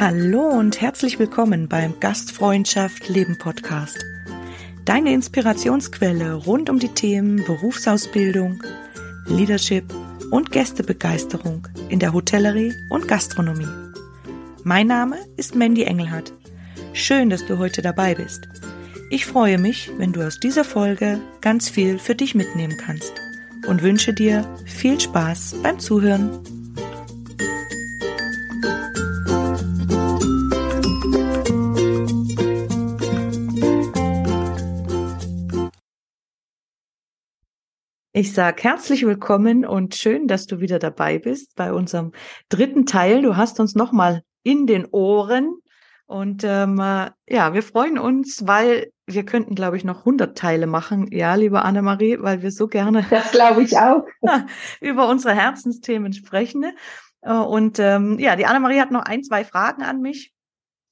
Hallo und herzlich willkommen beim Gastfreundschaft Leben Podcast. Deine Inspirationsquelle rund um die Themen Berufsausbildung, Leadership und Gästebegeisterung in der Hotellerie und Gastronomie. Mein Name ist Mandy Engelhardt. Schön, dass du heute dabei bist. Ich freue mich, wenn du aus dieser Folge ganz viel für dich mitnehmen kannst und wünsche dir viel Spaß beim Zuhören. Ich sage herzlich willkommen und schön, dass du wieder dabei bist bei unserem dritten Teil. Du hast uns nochmal in den Ohren und ähm, äh, ja, wir freuen uns, weil wir könnten, glaube ich, noch 100 Teile machen. Ja, liebe Annemarie, weil wir so gerne. Das glaube ich auch. über unsere Herzensthemen sprechen. Äh, und ähm, ja, die Annemarie hat noch ein, zwei Fragen an mich.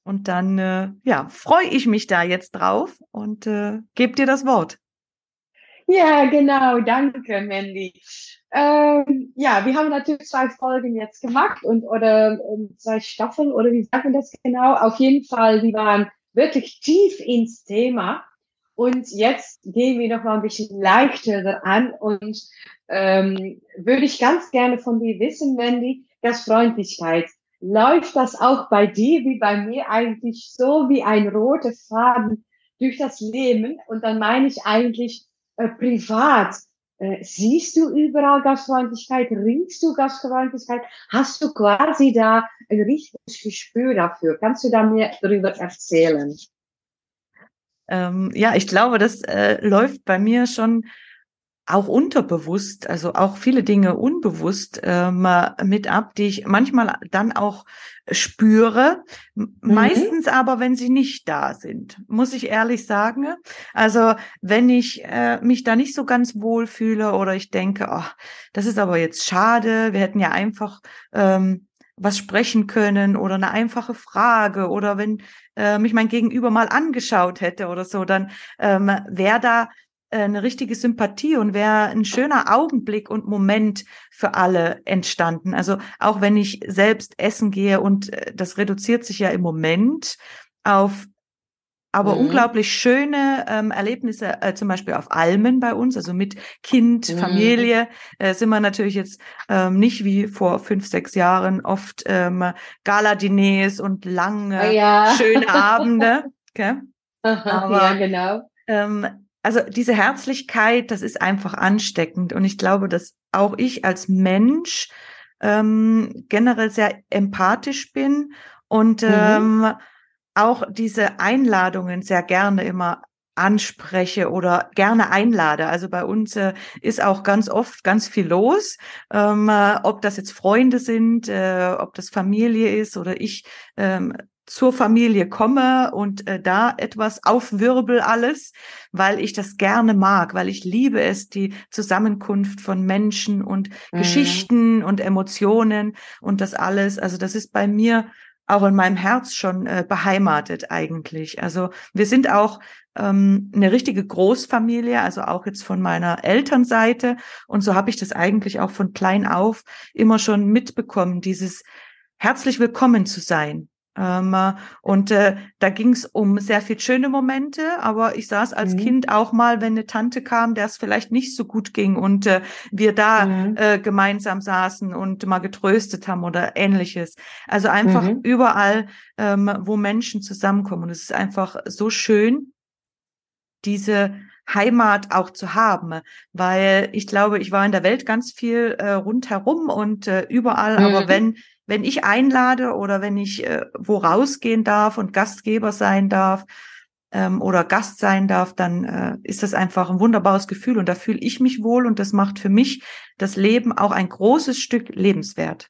Und dann, äh, ja, freue ich mich da jetzt drauf und äh, gebe dir das Wort. Ja, genau, danke, Mandy. Ähm, ja, wir haben natürlich zwei Folgen jetzt gemacht und oder um, zwei Staffeln oder wie sagt man das genau? Auf jeden Fall, die waren wirklich tief ins Thema. Und jetzt gehen wir noch mal ein bisschen leichter an und ähm, würde ich ganz gerne von dir wissen, Mandy, das Freundlichkeit. Läuft das auch bei dir wie bei mir eigentlich so wie ein roter Faden durch das Leben? Und dann meine ich eigentlich äh, privat, äh, siehst du überall Gastfreundlichkeit, riechst du Gastfreundlichkeit, hast du quasi da ein richtiges Gespür dafür? Kannst du da mir darüber erzählen? Ähm, ja, ich glaube, das äh, läuft bei mir schon auch unterbewusst, also auch viele Dinge unbewusst ähm, mit ab, die ich manchmal dann auch spüre, mhm. meistens aber, wenn sie nicht da sind, muss ich ehrlich sagen. Also wenn ich äh, mich da nicht so ganz wohl fühle oder ich denke, oh, das ist aber jetzt schade, wir hätten ja einfach ähm, was sprechen können oder eine einfache Frage oder wenn äh, mich mein Gegenüber mal angeschaut hätte oder so, dann ähm, wäre da äh, eine richtige Sympathie und wäre ein schöner Augenblick und Moment für alle entstanden. Also auch wenn ich selbst essen gehe und äh, das reduziert sich ja im Moment auf aber mhm. unglaublich schöne ähm, Erlebnisse, äh, zum Beispiel auf Almen bei uns, also mit Kind, mhm. Familie, äh, sind wir natürlich jetzt ähm, nicht wie vor fünf, sechs Jahren oft ähm, Gala-Diners und lange, oh ja. schöne Abende. Okay? Aber, ja, genau. Ähm, also diese Herzlichkeit, das ist einfach ansteckend. Und ich glaube, dass auch ich als Mensch ähm, generell sehr empathisch bin und mhm. ähm, auch diese Einladungen sehr gerne immer anspreche oder gerne einlade. Also bei uns äh, ist auch ganz oft ganz viel los, ähm, äh, ob das jetzt Freunde sind, äh, ob das Familie ist oder ich ähm, zur Familie komme und äh, da etwas aufwirbel alles, weil ich das gerne mag, weil ich liebe es, die Zusammenkunft von Menschen und mhm. Geschichten und Emotionen und das alles. Also das ist bei mir auch in meinem Herz schon äh, beheimatet eigentlich. Also wir sind auch ähm, eine richtige Großfamilie, also auch jetzt von meiner Elternseite. Und so habe ich das eigentlich auch von klein auf immer schon mitbekommen, dieses herzlich willkommen zu sein und äh, da ging es um sehr viel schöne Momente, aber ich saß als mhm. Kind auch mal, wenn eine Tante kam, der es vielleicht nicht so gut ging und äh, wir da mhm. äh, gemeinsam saßen und mal getröstet haben oder ähnliches. Also einfach mhm. überall, ähm, wo Menschen zusammenkommen. Und es ist einfach so schön, diese Heimat auch zu haben, weil ich glaube, ich war in der Welt ganz viel äh, rundherum und äh, überall, aber mhm. wenn wenn ich einlade oder wenn ich äh, wo rausgehen darf und Gastgeber sein darf ähm, oder Gast sein darf, dann äh, ist das einfach ein wunderbares Gefühl und da fühle ich mich wohl und das macht für mich das Leben auch ein großes Stück lebenswert.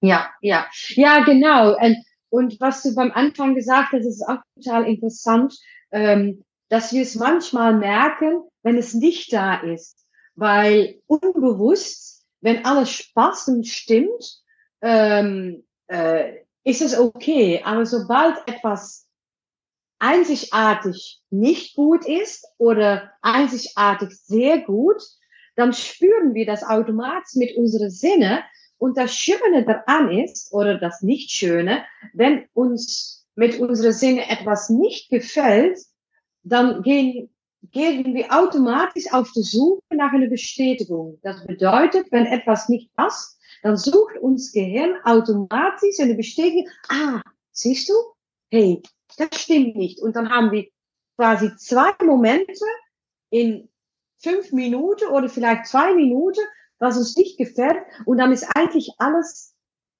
Ja, ja, ja, genau. Und, und was du beim Anfang gesagt hast, ist auch total interessant, ähm, dass wir es manchmal merken, wenn es nicht da ist, weil unbewusst, wenn alles Spaß und stimmt, ähm, äh, ist es okay. Aber sobald etwas einzigartig nicht gut ist oder einzigartig sehr gut, dann spüren wir das automatisch mit unseren Sinne. Und das Schöne daran ist, oder das Nicht-Schöne, wenn uns mit unseren Sinne etwas nicht gefällt, dann gehen, gehen wir automatisch auf die Suche nach einer Bestätigung. Das bedeutet, wenn etwas nicht passt, dann sucht uns Gehirn automatisch eine Bestätigung. Ah, siehst du? Hey, das stimmt nicht. Und dann haben wir quasi zwei Momente in fünf Minuten oder vielleicht zwei Minuten, was uns nicht gefällt. Und dann ist eigentlich alles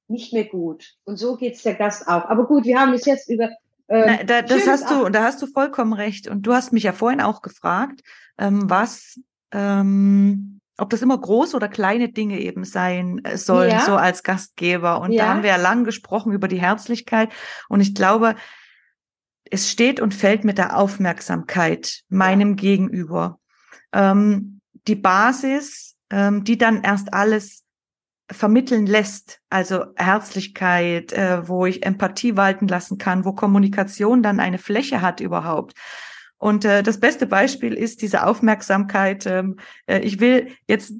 nicht mehr gut. Und so geht's der Gast auch. Aber gut, wir haben es jetzt über. Äh, Na, da, das hast du, da hast du vollkommen recht. Und du hast mich ja vorhin auch gefragt, ähm, was, ähm, ob das immer große oder kleine Dinge eben sein äh, sollen, ja. so als Gastgeber. Und ja. da haben wir ja lang gesprochen über die Herzlichkeit. Und ich glaube, es steht und fällt mit der Aufmerksamkeit meinem Gegenüber. Ähm, die Basis, ähm, die dann erst alles vermitteln lässt, also Herzlichkeit, äh, wo ich Empathie walten lassen kann, wo Kommunikation dann eine Fläche hat überhaupt. Und äh, das beste Beispiel ist diese Aufmerksamkeit. Ähm, äh, ich will jetzt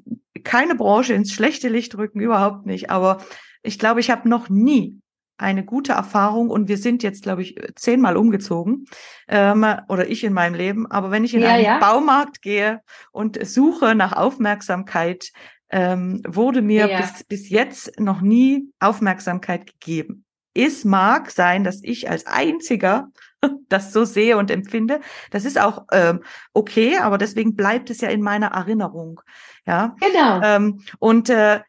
keine Branche ins schlechte Licht rücken, überhaupt nicht. Aber ich glaube, ich habe noch nie eine gute Erfahrung und wir sind jetzt, glaube ich, zehnmal umgezogen ähm, oder ich in meinem Leben. Aber wenn ich in ja, einen ja. Baumarkt gehe und suche nach Aufmerksamkeit, ähm, wurde mir ja. bis, bis jetzt noch nie Aufmerksamkeit gegeben. Es mag sein, dass ich als einziger das so sehe und empfinde. Das ist auch ähm, okay, aber deswegen bleibt es ja in meiner Erinnerung. Ja, genau. Ähm, und äh,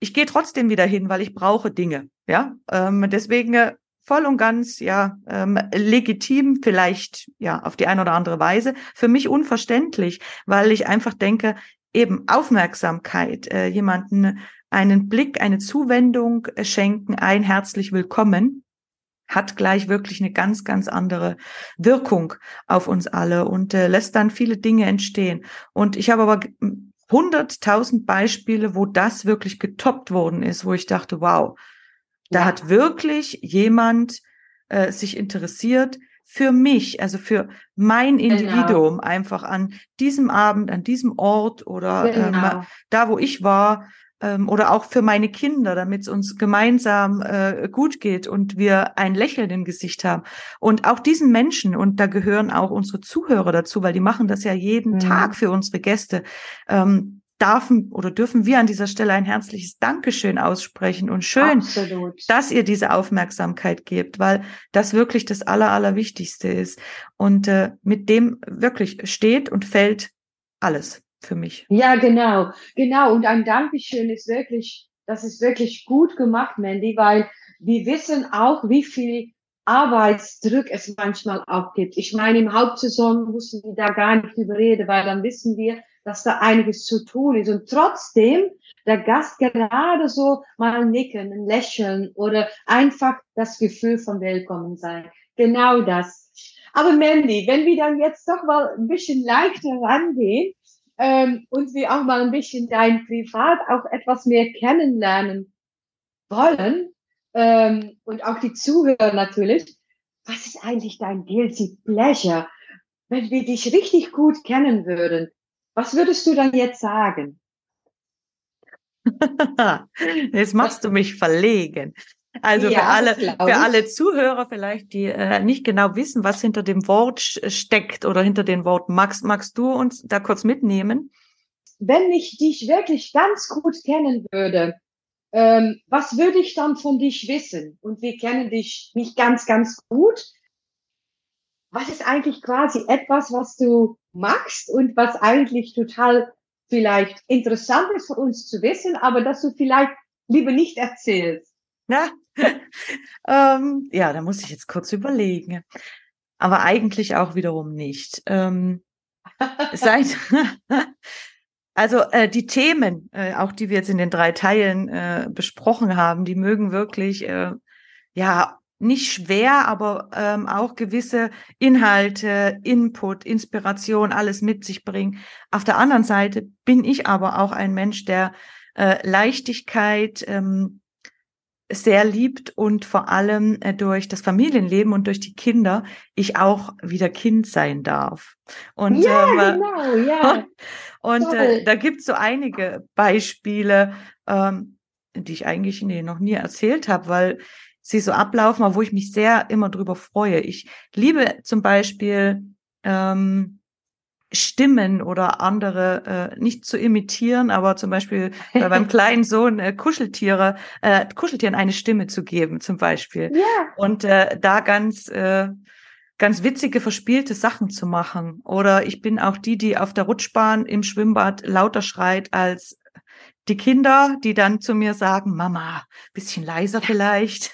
ich gehe trotzdem wieder hin, weil ich brauche Dinge. Ja, ähm, deswegen äh, voll und ganz ja ähm, legitim, vielleicht ja auf die eine oder andere Weise. Für mich unverständlich, weil ich einfach denke, eben Aufmerksamkeit, äh, jemanden einen Blick, eine Zuwendung äh, schenken, ein herzlich willkommen hat gleich wirklich eine ganz, ganz andere Wirkung auf uns alle und äh, lässt dann viele Dinge entstehen. Und ich habe aber hunderttausend Beispiele, wo das wirklich getoppt worden ist, wo ich dachte, wow, da ja. hat wirklich jemand äh, sich interessiert für mich, also für mein genau. Individuum einfach an diesem Abend, an diesem Ort oder genau. ähm, da, wo ich war, ähm, oder auch für meine Kinder, damit es uns gemeinsam äh, gut geht und wir ein Lächeln im Gesicht haben. Und auch diesen Menschen, und da gehören auch unsere Zuhörer dazu, weil die machen das ja jeden mhm. Tag für unsere Gäste, ähm, darfen oder dürfen wir an dieser Stelle ein herzliches Dankeschön aussprechen und schön, Absolut. dass ihr diese Aufmerksamkeit gebt, weil das wirklich das Aller, Allerwichtigste ist. Und äh, mit dem wirklich steht und fällt alles für mich. Ja, genau, genau. Und ein Dankeschön ist wirklich, das ist wirklich gut gemacht, Mandy, weil wir wissen auch, wie viel Arbeitsdruck es manchmal auch gibt. Ich meine, im Hauptsaison müssen wir da gar nicht drüber reden, weil dann wissen wir, dass da einiges zu tun ist. Und trotzdem der Gast gerade so mal nicken, Lächeln oder einfach das Gefühl von Willkommen sein. Genau das. Aber Mandy, wenn wir dann jetzt doch mal ein bisschen leichter rangehen, ähm, und wir auch mal ein bisschen dein Privat auch etwas mehr kennenlernen wollen ähm, und auch die Zuhörer natürlich. Was ist eigentlich dein guilty pleasure? Wenn wir dich richtig gut kennen würden, was würdest du dann jetzt sagen? jetzt machst du mich verlegen. Also ja, für alle, für alle Zuhörer vielleicht, die äh, nicht genau wissen, was hinter dem Wort steckt oder hinter dem Wort magst, magst du uns da kurz mitnehmen? Wenn ich dich wirklich ganz gut kennen würde, ähm, was würde ich dann von dich wissen? Und wir kennen dich nicht ganz, ganz gut. Was ist eigentlich quasi etwas, was du magst und was eigentlich total vielleicht interessant ist für uns zu wissen, aber dass du vielleicht lieber nicht erzählst? Ja, ähm, ja, da muss ich jetzt kurz überlegen. Aber eigentlich auch wiederum nicht. Ähm, seit, also äh, die Themen, äh, auch die wir jetzt in den drei Teilen äh, besprochen haben, die mögen wirklich äh, ja nicht schwer, aber ähm, auch gewisse Inhalte, Input, Inspiration, alles mit sich bringen. Auf der anderen Seite bin ich aber auch ein Mensch, der äh, Leichtigkeit, ähm, sehr liebt und vor allem äh, durch das Familienleben und durch die Kinder ich auch wieder Kind sein darf. Und, ja, ähm, genau, ja. Und äh, da gibt es so einige Beispiele, ähm, die ich eigentlich nee, noch nie erzählt habe, weil sie so ablaufen, aber wo ich mich sehr immer drüber freue. Ich liebe zum Beispiel ähm, Stimmen oder andere äh, nicht zu imitieren, aber zum Beispiel bei meinem kleinen Sohn äh, Kuscheltiere, äh, Kuscheltieren eine Stimme zu geben, zum Beispiel. Ja. Und äh, da ganz äh, ganz witzige, verspielte Sachen zu machen. Oder ich bin auch die, die auf der Rutschbahn im Schwimmbad lauter schreit als die Kinder, die dann zu mir sagen, Mama, bisschen leiser vielleicht.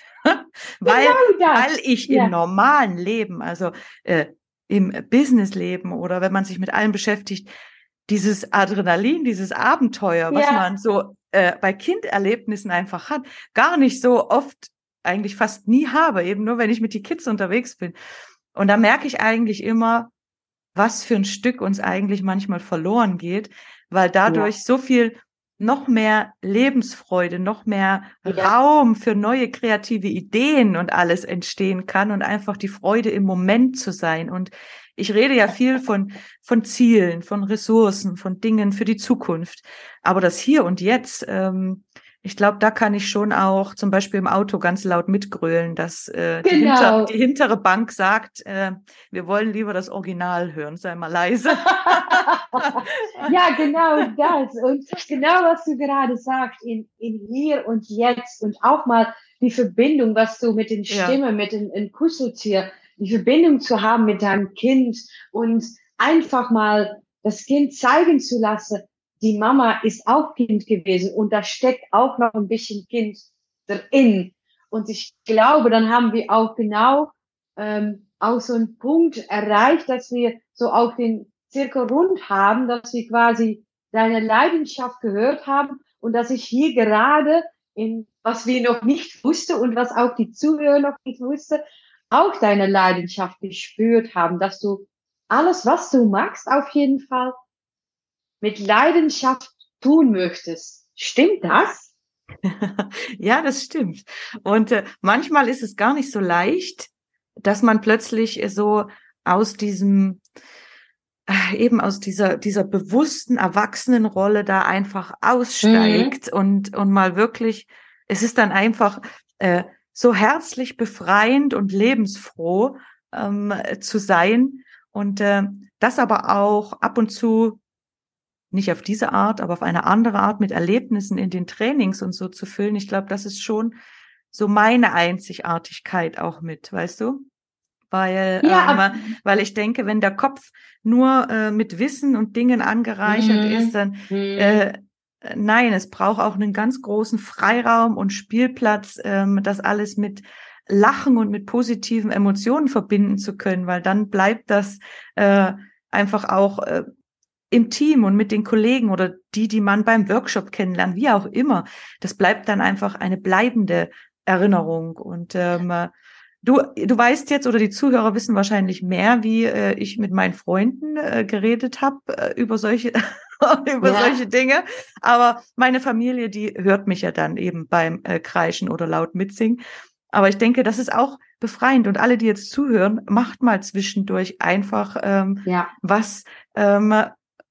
weil, genau weil ich ja. im normalen Leben, also äh, im Businessleben oder wenn man sich mit allem beschäftigt, dieses Adrenalin, dieses Abenteuer, was ja. man so äh, bei Kinderlebnissen einfach hat, gar nicht so oft, eigentlich fast nie habe, eben nur wenn ich mit die Kids unterwegs bin. Und da merke ich eigentlich immer, was für ein Stück uns eigentlich manchmal verloren geht, weil dadurch ja. so viel noch mehr Lebensfreude, noch mehr ja. Raum für neue kreative Ideen und alles entstehen kann und einfach die Freude im Moment zu sein. Und ich rede ja viel von, von Zielen, von Ressourcen, von Dingen für die Zukunft. Aber das Hier und Jetzt, ähm, ich glaube, da kann ich schon auch zum Beispiel im Auto ganz laut mitgrölen, dass äh, genau. die, hinter, die, hintere Bank sagt, äh, wir wollen lieber das Original hören, sei mal leise. ja, genau das. Und genau, was du gerade sagst, in, in hier und jetzt und auch mal die Verbindung, was du mit den Stimmen, ja. mit den, den Kuscheltier, die Verbindung zu haben mit deinem Kind und einfach mal das Kind zeigen zu lassen, die Mama ist auch Kind gewesen und da steckt auch noch ein bisschen Kind drin. Und ich glaube, dann haben wir auch genau ähm, auch so einen Punkt erreicht, dass wir so auch den Zirkel rund haben, dass wir quasi deine Leidenschaft gehört haben und dass ich hier gerade in was wir noch nicht wussten und was auch die Zuhörer noch nicht wussten, auch deine Leidenschaft gespürt haben, dass du alles, was du magst, auf jeden Fall mit Leidenschaft tun möchtest. Stimmt das? ja, das stimmt. Und äh, manchmal ist es gar nicht so leicht, dass man plötzlich so aus diesem äh, eben aus dieser dieser bewussten Erwachsenenrolle da einfach aussteigt mhm. und und mal wirklich es ist dann einfach äh, so herzlich befreiend und lebensfroh ähm, zu sein und äh, das aber auch ab und zu nicht auf diese Art, aber auf eine andere Art mit Erlebnissen in den Trainings und so zu füllen. Ich glaube, das ist schon so meine Einzigartigkeit auch mit, weißt du? Weil, ja, ähm, weil ich denke, wenn der Kopf nur äh, mit Wissen und Dingen angereichert mhm. ist, dann mhm. äh, nein, es braucht auch einen ganz großen Freiraum und Spielplatz, ähm, das alles mit Lachen und mit positiven Emotionen verbinden zu können, weil dann bleibt das äh, einfach auch äh, im Team und mit den Kollegen oder die, die man beim Workshop kennenlernt, wie auch immer. Das bleibt dann einfach eine bleibende Erinnerung. Und ähm, du, du weißt jetzt oder die Zuhörer wissen wahrscheinlich mehr, wie äh, ich mit meinen Freunden äh, geredet habe äh, über solche über ja. solche Dinge. Aber meine Familie, die hört mich ja dann eben beim äh, Kreischen oder laut mitsingen. Aber ich denke, das ist auch befreiend. Und alle, die jetzt zuhören, macht mal zwischendurch einfach ähm, ja. was, ähm,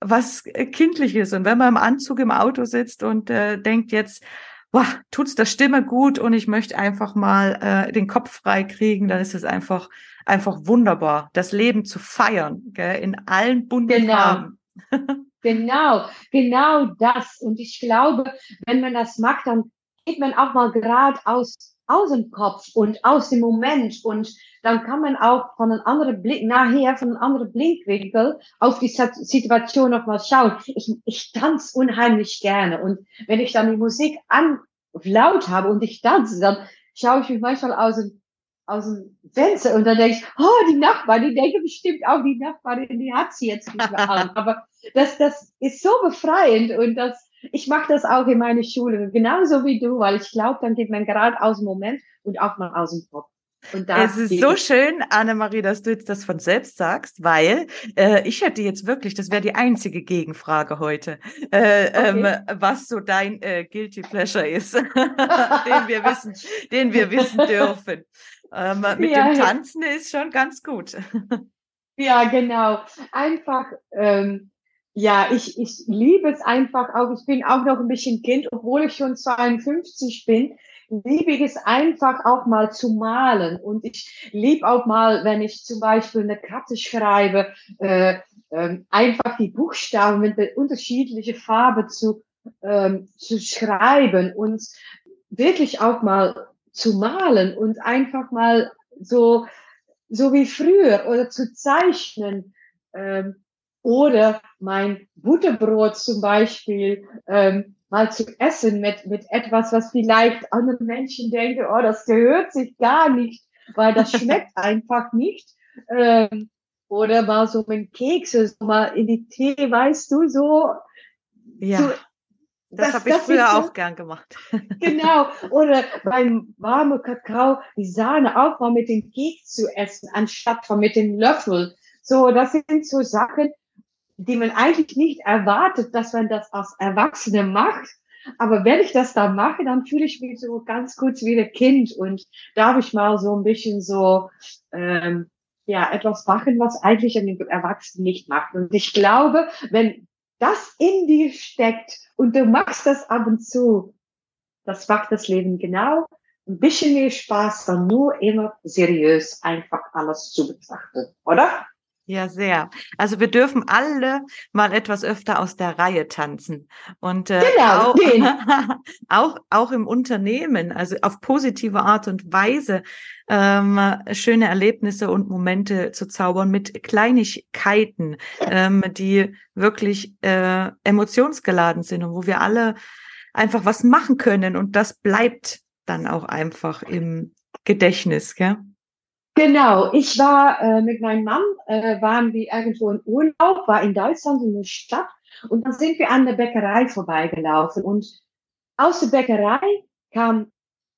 was kindlich ist. Und wenn man im Anzug im Auto sitzt und äh, denkt jetzt, wow, tut's der Stimme gut und ich möchte einfach mal äh, den Kopf frei kriegen, dann ist es einfach einfach wunderbar, das Leben zu feiern, gell, in allen bunten genau. Farben. genau, genau das. Und ich glaube, wenn man das macht, dann geht man auch mal gerade aus aus dem Kopf und aus dem Moment und dann kann man auch von einem anderen Blick, nachher von einem anderen Blickwinkel auf die Situation nochmal schauen. Ich, ich tanze unheimlich gerne und wenn ich dann die Musik an laut habe und ich tanze, dann schaue ich mich manchmal aus dem, aus dem Fenster und dann denke ich, oh, die Nachbarin, die denke bestimmt auch, die Nachbarin, die hat sie jetzt nicht mehr an. Aber das, das ist so befreiend und das, ich mache das auch in meiner Schule, genauso wie du, weil ich glaube, dann geht man gerade aus dem Moment und auch mal aus dem Kopf. Es ist so schön, Annemarie, dass du jetzt das von selbst sagst, weil äh, ich hätte jetzt wirklich, das wäre die einzige Gegenfrage heute, äh, ähm, okay. ähm, was so dein äh, Guilty Pleasure ist, den wir wissen, den wir wissen dürfen. Ähm, mit ja. dem Tanzen ist schon ganz gut. ja, genau. Einfach, ähm, ja, ich, ich liebe es einfach auch. Ich bin auch noch ein bisschen Kind, obwohl ich schon 52 bin liebe ich es einfach auch mal zu malen. Und ich liebe auch mal, wenn ich zum Beispiel eine Karte schreibe, äh, äh, einfach die Buchstaben mit der unterschiedlichen Farbe zu, ähm, zu schreiben und wirklich auch mal zu malen und einfach mal so, so wie früher oder zu zeichnen. Ähm, oder mein Butterbrot zum Beispiel ähm, mal zu essen mit, mit etwas, was vielleicht andere Menschen denken, oh, das gehört sich gar nicht, weil das schmeckt einfach nicht. Ähm, oder mal so mit Kekse, so mal in die Tee, weißt du, so. Ja. So, das, das habe ich früher so, auch gern gemacht. Genau. Oder beim warmen Kakao die Sahne auch mal mit dem Keks zu essen, anstatt von mit dem Löffel. So, das sind so Sachen, die man eigentlich nicht erwartet, dass man das als Erwachsene macht. Aber wenn ich das da mache, dann fühle ich mich so ganz kurz wie ein Kind und darf ich mal so ein bisschen so ähm, ja etwas machen, was eigentlich ein Erwachsenen nicht macht. Und ich glaube, wenn das in dir steckt und du machst das ab und zu, das macht das Leben genau ein bisschen mehr Spaß, dann nur immer seriös einfach alles zu betrachten, oder? Ja, sehr. Also wir dürfen alle mal etwas öfter aus der Reihe tanzen. Und äh, genau, auch, auch, auch im Unternehmen, also auf positive Art und Weise ähm, schöne Erlebnisse und Momente zu zaubern mit Kleinigkeiten, ähm, die wirklich äh, emotionsgeladen sind und wo wir alle einfach was machen können. Und das bleibt dann auch einfach im Gedächtnis, gell? Genau, ich war äh, mit meinem Mann, äh, waren wir irgendwo in Urlaub, war in Deutschland in der Stadt und dann sind wir an der Bäckerei vorbeigelaufen. Und aus der Bäckerei kam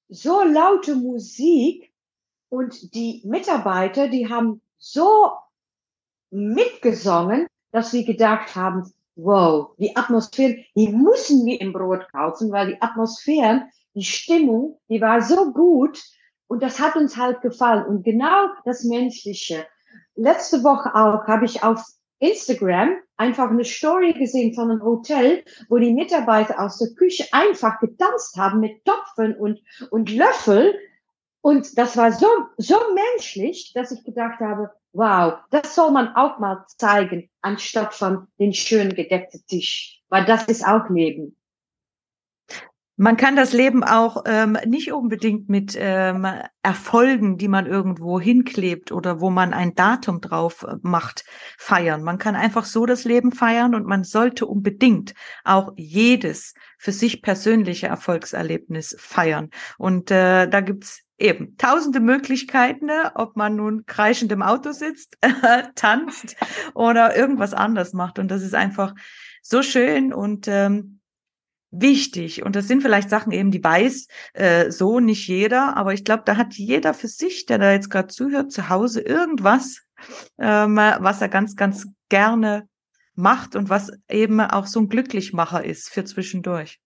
so laute Musik und die Mitarbeiter, die haben so mitgesungen, dass wir gedacht haben, wow, die Atmosphäre, die müssen wir im Brot kaufen, weil die Atmosphäre, die Stimmung, die war so gut, und das hat uns halt gefallen. Und genau das Menschliche. Letzte Woche auch habe ich auf Instagram einfach eine Story gesehen von einem Hotel, wo die Mitarbeiter aus der Küche einfach getanzt haben mit Topfen und, und Löffel. Und das war so, so menschlich, dass ich gedacht habe, wow, das soll man auch mal zeigen, anstatt von den schön gedeckten Tisch. Weil das ist auch Leben. Man kann das Leben auch ähm, nicht unbedingt mit ähm, Erfolgen, die man irgendwo hinklebt oder wo man ein Datum drauf äh, macht, feiern. Man kann einfach so das Leben feiern und man sollte unbedingt auch jedes für sich persönliche Erfolgserlebnis feiern. Und äh, da gibt's eben tausende Möglichkeiten, ne, ob man nun kreischend im Auto sitzt, tanzt oder irgendwas anders macht. Und das ist einfach so schön und ähm, wichtig. Und das sind vielleicht Sachen eben, die weiß äh, so nicht jeder, aber ich glaube, da hat jeder für sich, der da jetzt gerade zuhört, zu Hause irgendwas, ähm, was er ganz, ganz gerne macht und was eben auch so ein Glücklichmacher ist für zwischendurch.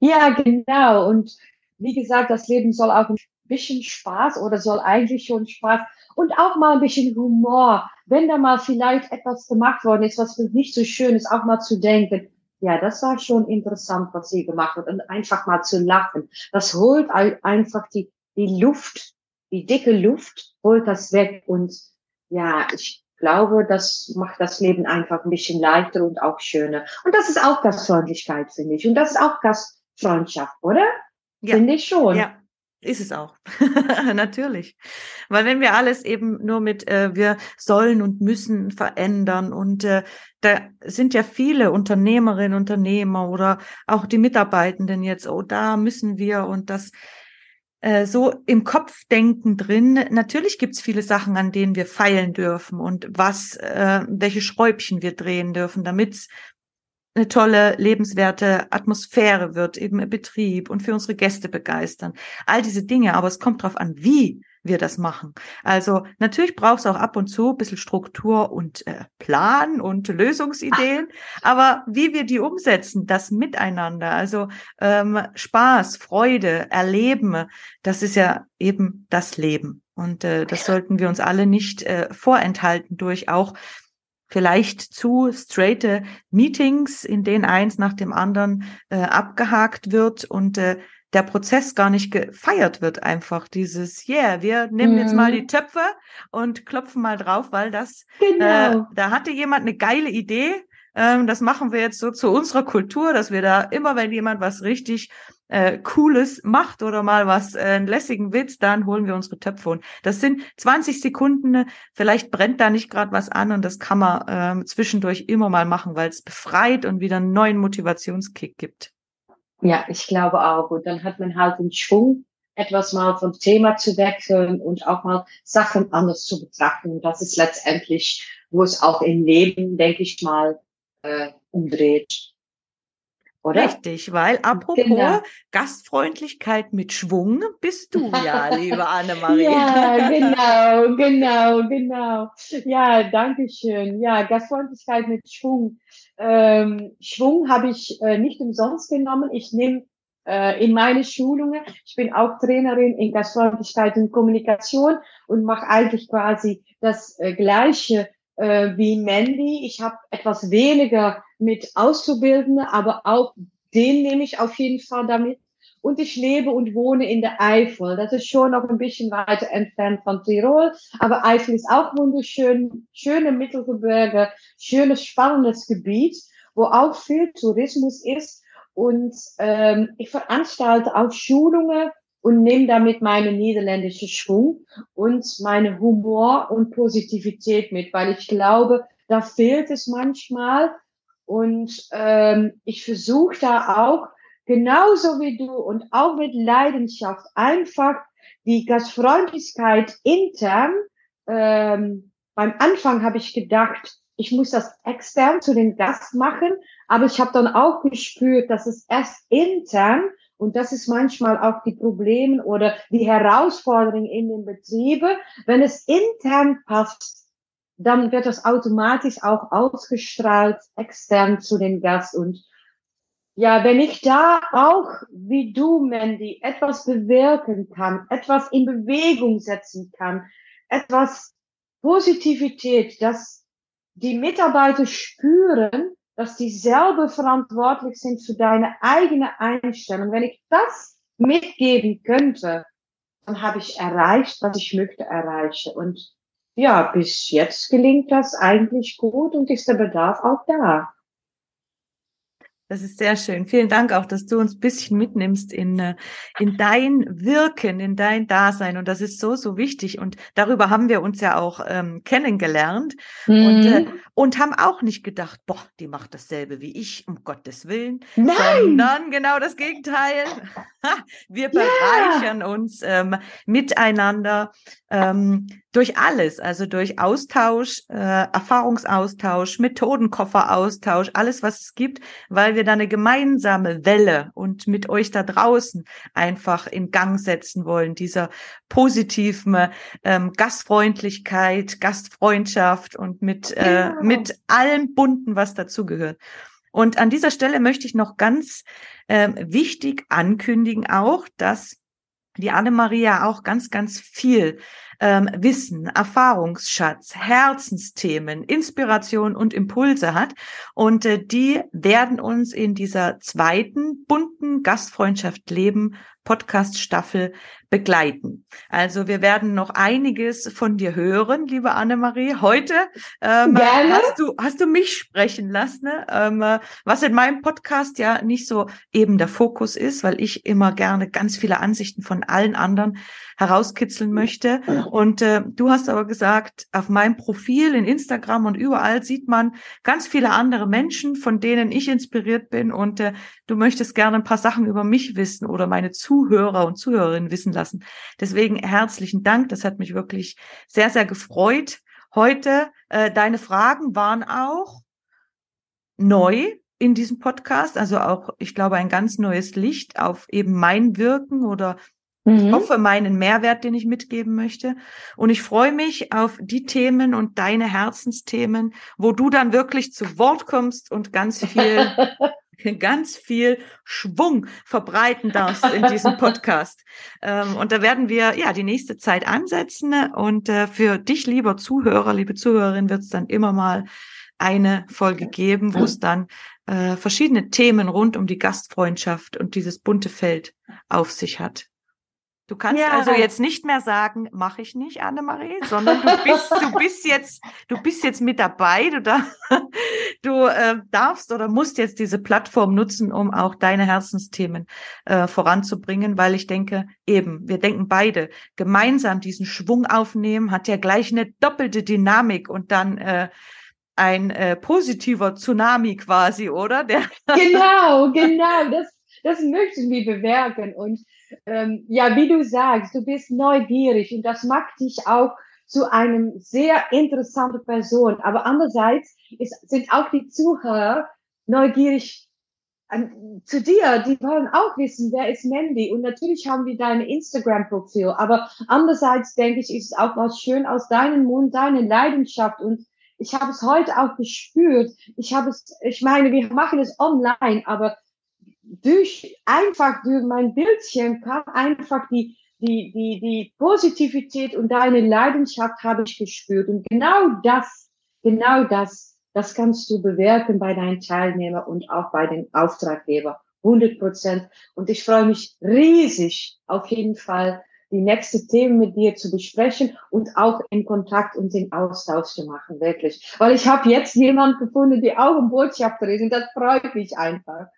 Ja, genau. Und wie gesagt, das Leben soll auch ein bisschen Spaß oder soll eigentlich schon Spaß und auch mal ein bisschen Humor. Wenn da mal vielleicht etwas gemacht worden ist, was nicht so schön ist, auch mal zu denken, ja, das war schon interessant, was sie gemacht hat. Und einfach mal zu lachen. Das holt einfach die, die Luft, die dicke Luft, holt das weg. Und ja, ich glaube, das macht das Leben einfach ein bisschen leichter und auch schöner. Und das ist auch Gastfreundlichkeit, finde ich. Und das ist auch Gastfreundschaft, oder? Ja. Finde ich schon. Ja. Ist es auch. Natürlich. Weil wenn wir alles eben nur mit äh, wir sollen und müssen verändern und äh, da sind ja viele Unternehmerinnen, Unternehmer oder auch die Mitarbeitenden jetzt, oh, da müssen wir und das äh, so im Kopfdenken drin. Natürlich gibt's viele Sachen, an denen wir feilen dürfen und was, äh, welche Schräubchen wir drehen dürfen, damit eine tolle, lebenswerte Atmosphäre wird, eben im Betrieb und für unsere Gäste begeistern. All diese Dinge, aber es kommt darauf an, wie wir das machen. Also natürlich braucht es auch ab und zu ein bisschen Struktur und äh, Plan und Lösungsideen, aber wie wir die umsetzen, das Miteinander, also ähm, Spaß, Freude, Erleben, das ist ja eben das Leben. Und äh, das sollten wir uns alle nicht äh, vorenthalten durch auch vielleicht zu straighte Meetings, in denen eins nach dem anderen äh, abgehakt wird und äh, der Prozess gar nicht gefeiert wird, einfach dieses, yeah, wir nehmen mhm. jetzt mal die mhm. Töpfe und klopfen mal drauf, weil das, äh, genau. äh, da hatte jemand eine geile Idee. Ähm, das machen wir jetzt so zu unserer Kultur, dass wir da immer, wenn jemand was richtig äh, Cooles macht oder mal was, äh, einen lässigen Witz, dann holen wir unsere Töpfe. Und das sind 20 Sekunden, vielleicht brennt da nicht gerade was an und das kann man äh, zwischendurch immer mal machen, weil es befreit und wieder einen neuen Motivationskick gibt. Ja, ich glaube auch. Und dann hat man halt den Schwung, etwas mal vom Thema zu wechseln und auch mal Sachen anders zu betrachten. Und das ist letztendlich, wo es auch im Leben, denke ich mal, äh, umdreht. Oder? Richtig, weil apropos genau. Gastfreundlichkeit mit Schwung bist du ja, liebe Annemarie. ja, genau, genau, genau. Ja, danke schön. Ja, Gastfreundlichkeit mit Schwung. Ähm, Schwung habe ich äh, nicht umsonst genommen. Ich nehme äh, in meine Schulungen, ich bin auch Trainerin in Gastfreundlichkeit und Kommunikation und mache eigentlich quasi das äh, Gleiche äh, wie Mandy. Ich habe etwas weniger mit Auszubildenden, aber auch den nehme ich auf jeden Fall damit. Und ich lebe und wohne in der Eifel. Das ist schon noch ein bisschen weiter entfernt von Tirol. Aber Eifel ist auch wunderschön, schöne Mittelgebirge, schönes, spannendes Gebiet, wo auch viel Tourismus ist. Und ähm, ich veranstalte auch Schulungen und nehme damit meine niederländische Schwung und meine Humor und Positivität mit, weil ich glaube, da fehlt es manchmal. Und ähm, ich versuche da auch, genauso wie du und auch mit Leidenschaft, einfach die Gastfreundlichkeit intern. Ähm, beim Anfang habe ich gedacht, ich muss das extern zu den Gast machen, aber ich habe dann auch gespürt, dass es erst intern und das ist manchmal auch die Probleme oder die Herausforderung in den Betrieben. Wenn es intern passt, dann wird das automatisch auch ausgestrahlt extern zu den Gast. Und ja, wenn ich da auch, wie du, Mandy, etwas bewirken kann, etwas in Bewegung setzen kann, etwas Positivität, dass die Mitarbeiter spüren, dass die selber verantwortlich sind für deine eigene Einstellung. Wenn ich das mitgeben könnte, dann habe ich erreicht, was ich möchte erreichen. Und ja, bis jetzt gelingt das eigentlich gut und ist der Bedarf auch da. Das ist sehr schön. Vielen Dank auch, dass du uns ein bisschen mitnimmst in, äh, in dein Wirken, in dein Dasein. Und das ist so, so wichtig. Und darüber haben wir uns ja auch ähm, kennengelernt mhm. und, äh, mhm. und haben auch nicht gedacht, boah, die macht dasselbe wie ich, um Gottes Willen. Nein! Sondern genau das Gegenteil. wir bereichern ja. uns ähm, miteinander ähm, durch alles, also durch Austausch, äh, Erfahrungsaustausch, Methodenkofferaustausch, alles, was es gibt, weil wir da eine gemeinsame Welle und mit euch da draußen einfach in Gang setzen wollen, dieser positiven ähm, Gastfreundlichkeit, Gastfreundschaft und mit, äh, genau. mit allem Bunten, was dazugehört. Und an dieser Stelle möchte ich noch ganz ähm, wichtig ankündigen auch, dass die Anne-Maria auch ganz, ganz viel ähm, Wissen, Erfahrungsschatz, Herzensthemen, Inspiration und Impulse hat. Und äh, die werden uns in dieser zweiten bunten Gastfreundschaft leben Podcast-Staffel begleiten. Also wir werden noch einiges von dir hören, liebe Annemarie. Heute ähm, hast du hast du mich sprechen lassen, ne? ähm, was in meinem Podcast ja nicht so eben der Fokus ist, weil ich immer gerne ganz viele Ansichten von allen anderen herauskitzeln möchte. Und äh, du hast aber gesagt, auf meinem Profil in Instagram und überall sieht man ganz viele andere Menschen, von denen ich inspiriert bin. Und äh, du möchtest gerne ein paar Sachen über mich wissen oder meine Zuhörer und Zuhörerinnen wissen lassen. Deswegen herzlichen Dank. Das hat mich wirklich sehr, sehr gefreut. Heute, äh, deine Fragen waren auch neu in diesem Podcast, also auch, ich glaube, ein ganz neues Licht auf eben mein Wirken oder Ich mhm. hoffe, meinen Mehrwert, den ich mitgeben möchte. Und ich freue mich auf die Themen und deine Herzensthemen, wo du dann wirklich zu Wort kommst und ganz viel, ganz viel Schwung verbreiten darfst in diesem Podcast. Ähm, und da werden wir ja die nächste Zeit ansetzen. Und äh, für dich, lieber Zuhörer, liebe Zuhörerin, wird es dann immer mal eine Folge geben, wo es dann äh, verschiedene Themen rund um die Gastfreundschaft und dieses bunte Feld auf sich hat. Du kannst ja. also jetzt nicht mehr sagen, mache ich nicht, Annemarie, sondern du bist, du bist jetzt, du bist jetzt mit dabei. Du, da, du äh, darfst oder musst jetzt diese Plattform nutzen, um auch deine Herzensthemen äh, voranzubringen, weil ich denke, eben, wir denken beide, gemeinsam diesen Schwung aufnehmen, hat ja gleich eine doppelte Dynamik und dann äh, ein äh, positiver Tsunami quasi, oder? Der genau, genau, das, das möchten wir bewirken und ähm, ja, wie du sagst, du bist neugierig und das macht dich auch zu einem sehr interessanten Person. Aber andererseits ist, sind auch die Zuhörer neugierig an, zu dir. Die wollen auch wissen, wer ist Mandy. Und natürlich haben wir dein Instagram-Profil. Aber andererseits denke ich, ist es auch was schön aus deinem Mund, deine Leidenschaft. Und ich habe es heute auch gespürt. Ich habe es, ich meine, wir machen es online, aber durch, einfach durch mein Bildchen kam einfach die, die, die, die Positivität und deine Leidenschaft habe ich gespürt. Und genau das, genau das, das kannst du bewirken bei deinen Teilnehmern und auch bei den Auftraggebern. 100 Prozent. Und ich freue mich riesig, auf jeden Fall die nächste Themen mit dir zu besprechen und auch in Kontakt und den Austausch zu machen, wirklich. Weil ich habe jetzt jemand gefunden, die auch ein Botschafter ist und das freut mich einfach.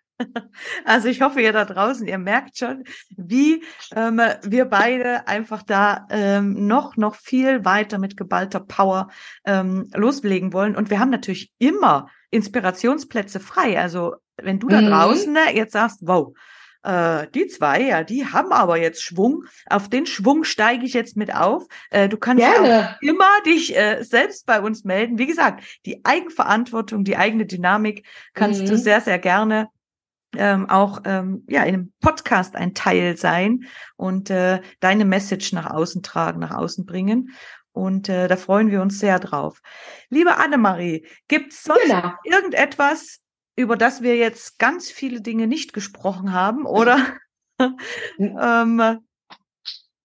Also ich hoffe, ihr da draußen, ihr merkt schon, wie ähm, wir beide einfach da ähm, noch, noch viel weiter mit geballter Power ähm, loslegen wollen. Und wir haben natürlich immer Inspirationsplätze frei. Also wenn du da mhm. draußen ne, jetzt sagst, wow, äh, die zwei, ja, die haben aber jetzt Schwung. Auf den Schwung steige ich jetzt mit auf. Äh, du kannst immer dich äh, selbst bei uns melden. Wie gesagt, die Eigenverantwortung, die eigene Dynamik kannst mhm. du sehr, sehr gerne ähm, auch ähm, ja in einem Podcast ein Teil sein und äh, deine Message nach außen tragen, nach außen bringen. Und äh, da freuen wir uns sehr drauf. Liebe Annemarie, gibt es sonst genau. irgendetwas, über das wir jetzt ganz viele Dinge nicht gesprochen haben, oder? ähm,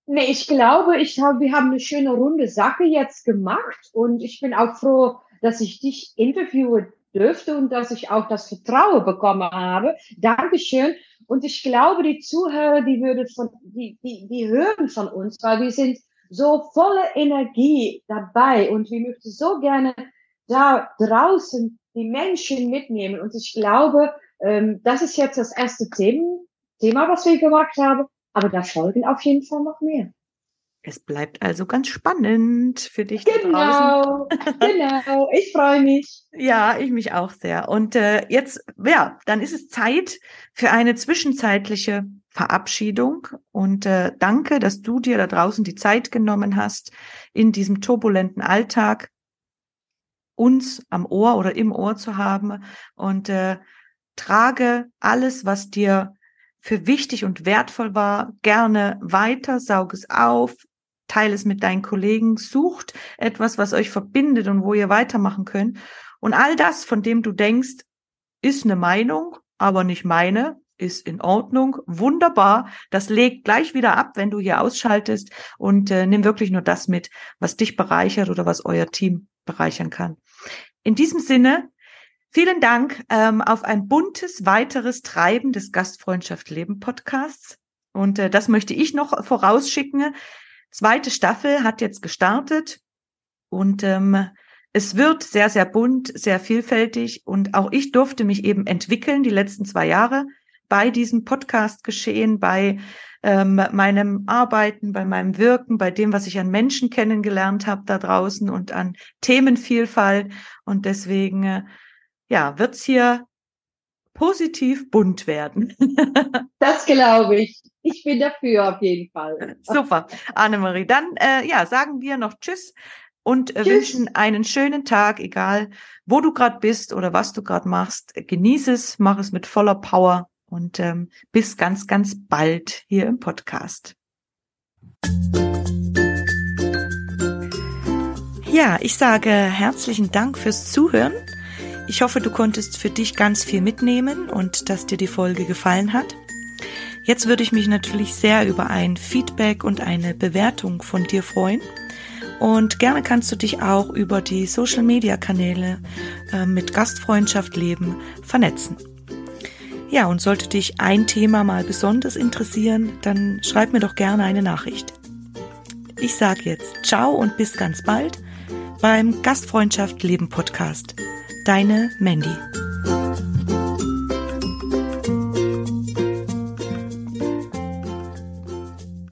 Nee, ich glaube, ich hab, wir haben eine schöne runde Sache jetzt gemacht und ich bin auch froh, dass ich dich interviewen dürfte und dass ich auch das Vertrauen bekommen habe. Dankeschön. Und ich glaube, die Zuhörer, die würden von, die, die, die hören von uns, weil wir sind so voller Energie dabei und wir möchten so gerne da draußen die Menschen mitnehmen. Und ich glaube, ähm, das ist jetzt das erste Thema, Thema, was wir gemacht haben. Aber da folgen auf jeden Fall noch mehr. Es bleibt also ganz spannend für dich. Genau, genau. Ich freue mich. Ja, ich mich auch sehr. Und äh, jetzt, ja, dann ist es Zeit für eine zwischenzeitliche Verabschiedung. Und äh, danke, dass du dir da draußen die Zeit genommen hast, in diesem turbulenten Alltag uns am Ohr oder im Ohr zu haben. Und äh, trage alles, was dir für wichtig und wertvoll war, gerne weiter, saug es auf, teile es mit deinen Kollegen, sucht etwas, was euch verbindet und wo ihr weitermachen könnt. Und all das, von dem du denkst, ist eine Meinung, aber nicht meine, ist in Ordnung, wunderbar. Das legt gleich wieder ab, wenn du hier ausschaltest und äh, nimm wirklich nur das mit, was dich bereichert oder was euer Team bereichern kann. In diesem Sinne, vielen Dank ähm, auf ein buntes weiteres Treiben des Gastfreundschaft Leben Podcasts. Und äh, das möchte ich noch vorausschicken. Zweite Staffel hat jetzt gestartet und ähm, es wird sehr, sehr bunt, sehr vielfältig und auch ich durfte mich eben entwickeln die letzten zwei Jahre bei diesem Podcast geschehen, bei ähm, meinem Arbeiten, bei meinem Wirken, bei dem, was ich an Menschen kennengelernt habe da draußen und an Themenvielfalt. Und deswegen, äh, ja, wird's hier positiv bunt werden. das glaube ich. Ich bin dafür auf jeden Fall. Super, Annemarie. Dann äh, ja, sagen wir noch Tschüss und äh, wünschen einen schönen Tag, egal wo du gerade bist oder was du gerade machst. Genieße es, mach es mit voller Power und ähm, bis ganz, ganz bald hier im Podcast. Ja, ich sage herzlichen Dank fürs Zuhören. Ich hoffe, du konntest für dich ganz viel mitnehmen und dass dir die Folge gefallen hat. Jetzt würde ich mich natürlich sehr über ein Feedback und eine Bewertung von dir freuen. Und gerne kannst du dich auch über die Social-Media-Kanäle äh, mit Gastfreundschaft leben vernetzen. Ja, und sollte dich ein Thema mal besonders interessieren, dann schreib mir doch gerne eine Nachricht. Ich sage jetzt ciao und bis ganz bald beim Gastfreundschaft Leben Podcast. Deine Mandy.